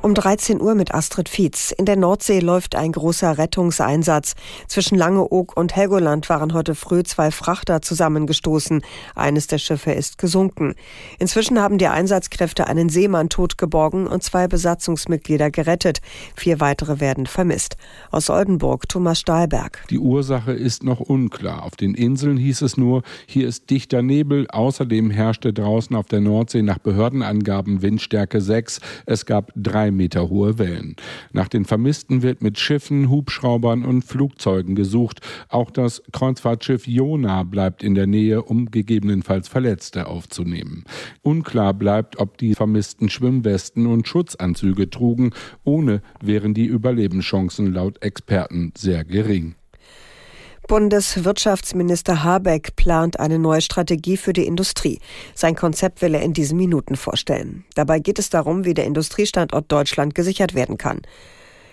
Um 13 Uhr mit Astrid Fietz. In der Nordsee läuft ein großer Rettungseinsatz. Zwischen Langeoog und Helgoland waren heute früh zwei Frachter zusammengestoßen. Eines der Schiffe ist gesunken. Inzwischen haben die Einsatzkräfte einen Seemann totgeborgen und zwei Besatzungsmitglieder gerettet. Vier weitere werden vermisst. Aus Oldenburg Thomas Stahlberg. Die Ursache ist noch unklar. Auf den Inseln hieß es nur, hier ist dichter Nebel. Außerdem herrschte draußen auf der Nordsee nach Behördenangaben Windstärke 6. Es gab drei drei Meter hohe Wellen. Nach den Vermissten wird mit Schiffen, Hubschraubern und Flugzeugen gesucht. Auch das Kreuzfahrtschiff Jona bleibt in der Nähe, um gegebenenfalls Verletzte aufzunehmen. Unklar bleibt, ob die Vermissten Schwimmwesten und Schutzanzüge trugen. Ohne wären die Überlebenschancen laut Experten sehr gering. Bundeswirtschaftsminister Habeck plant eine neue Strategie für die Industrie. Sein Konzept will er in diesen Minuten vorstellen. Dabei geht es darum, wie der Industriestandort Deutschland gesichert werden kann.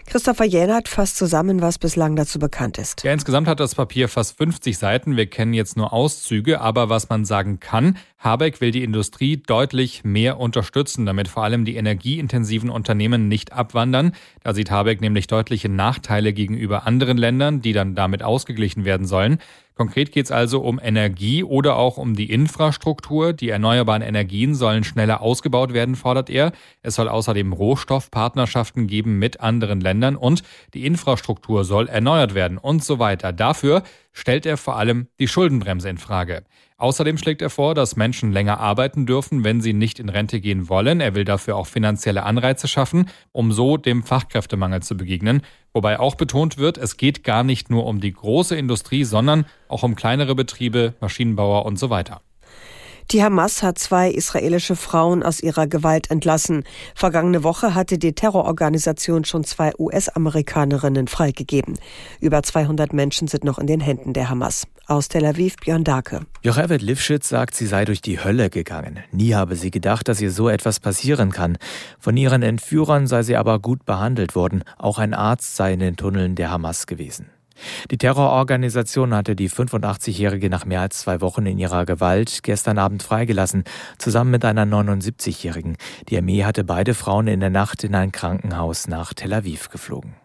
Christopher Jähnert fasst zusammen, was bislang dazu bekannt ist. Ja, insgesamt hat das Papier fast 50 Seiten. Wir kennen jetzt nur Auszüge, aber was man sagen kann, Habeck will die Industrie deutlich mehr unterstützen, damit vor allem die energieintensiven Unternehmen nicht abwandern. Da sieht Habeck nämlich deutliche Nachteile gegenüber anderen Ländern, die dann damit ausgeglichen werden sollen. Konkret geht es also um Energie oder auch um die Infrastruktur. Die erneuerbaren Energien sollen schneller ausgebaut werden, fordert er. Es soll außerdem Rohstoffpartnerschaften geben mit anderen Ländern und die Infrastruktur soll erneuert werden und so weiter. Dafür stellt er vor allem die Schuldenbremse in Frage. Außerdem schlägt er vor, dass Menschen länger arbeiten dürfen, wenn sie nicht in Rente gehen wollen. Er will dafür auch finanzielle Anreize schaffen, um so dem Fachkräftemangel zu begegnen. Wobei auch betont wird, es geht gar nicht nur um die große Industrie, sondern auch um kleinere Betriebe, Maschinenbauer und so weiter. Die Hamas hat zwei israelische Frauen aus ihrer Gewalt entlassen. Vergangene Woche hatte die Terrororganisation schon zwei US-Amerikanerinnen freigegeben. Über 200 Menschen sind noch in den Händen der Hamas. Aus Tel Aviv Björn Dake. Jochevet Lifschitz sagt, sie sei durch die Hölle gegangen. Nie habe sie gedacht, dass ihr so etwas passieren kann. Von ihren Entführern sei sie aber gut behandelt worden. Auch ein Arzt sei in den Tunneln der Hamas gewesen. Die Terrororganisation hatte die 85-Jährige nach mehr als zwei Wochen in ihrer Gewalt gestern Abend freigelassen, zusammen mit einer 79-Jährigen. Die Armee hatte beide Frauen in der Nacht in ein Krankenhaus nach Tel Aviv geflogen.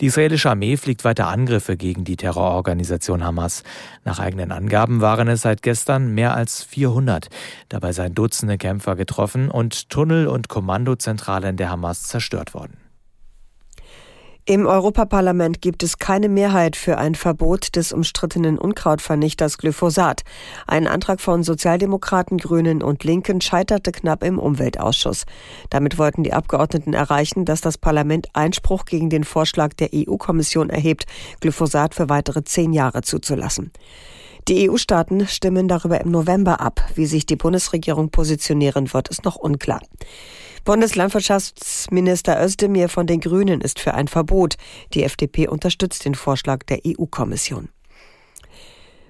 Die israelische Armee fliegt weiter Angriffe gegen die Terrororganisation Hamas. Nach eigenen Angaben waren es seit gestern mehr als 400. Dabei seien Dutzende Kämpfer getroffen und Tunnel und Kommandozentralen der Hamas zerstört worden. Im Europaparlament gibt es keine Mehrheit für ein Verbot des umstrittenen Unkrautvernichters Glyphosat. Ein Antrag von Sozialdemokraten, Grünen und Linken scheiterte knapp im Umweltausschuss. Damit wollten die Abgeordneten erreichen, dass das Parlament Einspruch gegen den Vorschlag der EU-Kommission erhebt, Glyphosat für weitere zehn Jahre zuzulassen. Die EU-Staaten stimmen darüber im November ab. Wie sich die Bundesregierung positionieren wird, ist noch unklar. Bundeslandwirtschaftsminister Özdemir von den Grünen ist für ein Verbot. Die FDP unterstützt den Vorschlag der EU-Kommission.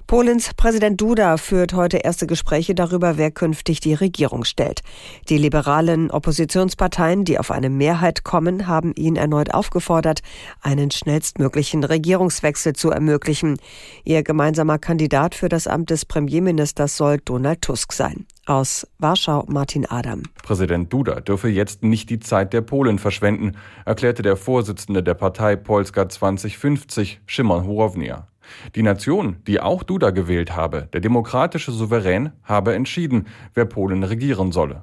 Polens Präsident Duda führt heute erste Gespräche darüber, wer künftig die Regierung stellt. Die liberalen Oppositionsparteien, die auf eine Mehrheit kommen, haben ihn erneut aufgefordert, einen schnellstmöglichen Regierungswechsel zu ermöglichen. Ihr gemeinsamer Kandidat für das Amt des Premierministers soll Donald Tusk sein. Aus Warschau Martin Adam. Präsident Duda dürfe jetzt nicht die Zeit der Polen verschwenden, erklärte der Vorsitzende der Partei Polska 2050, Szymon Hołownia. Die Nation, die auch Duda gewählt habe, der demokratische Souverän, habe entschieden, wer Polen regieren solle.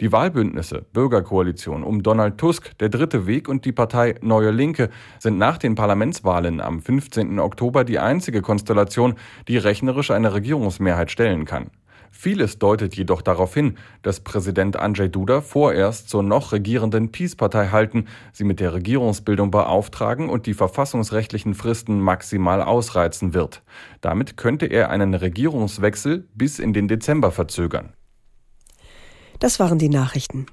Die Wahlbündnisse Bürgerkoalition um Donald Tusk, der Dritte Weg und die Partei Neue Linke sind nach den Parlamentswahlen am 15. Oktober die einzige Konstellation, die rechnerisch eine Regierungsmehrheit stellen kann. Vieles deutet jedoch darauf hin, dass Präsident Andrzej Duda vorerst zur noch regierenden Peace-Partei halten, sie mit der Regierungsbildung beauftragen und die verfassungsrechtlichen Fristen maximal ausreizen wird. Damit könnte er einen Regierungswechsel bis in den Dezember verzögern. Das waren die Nachrichten.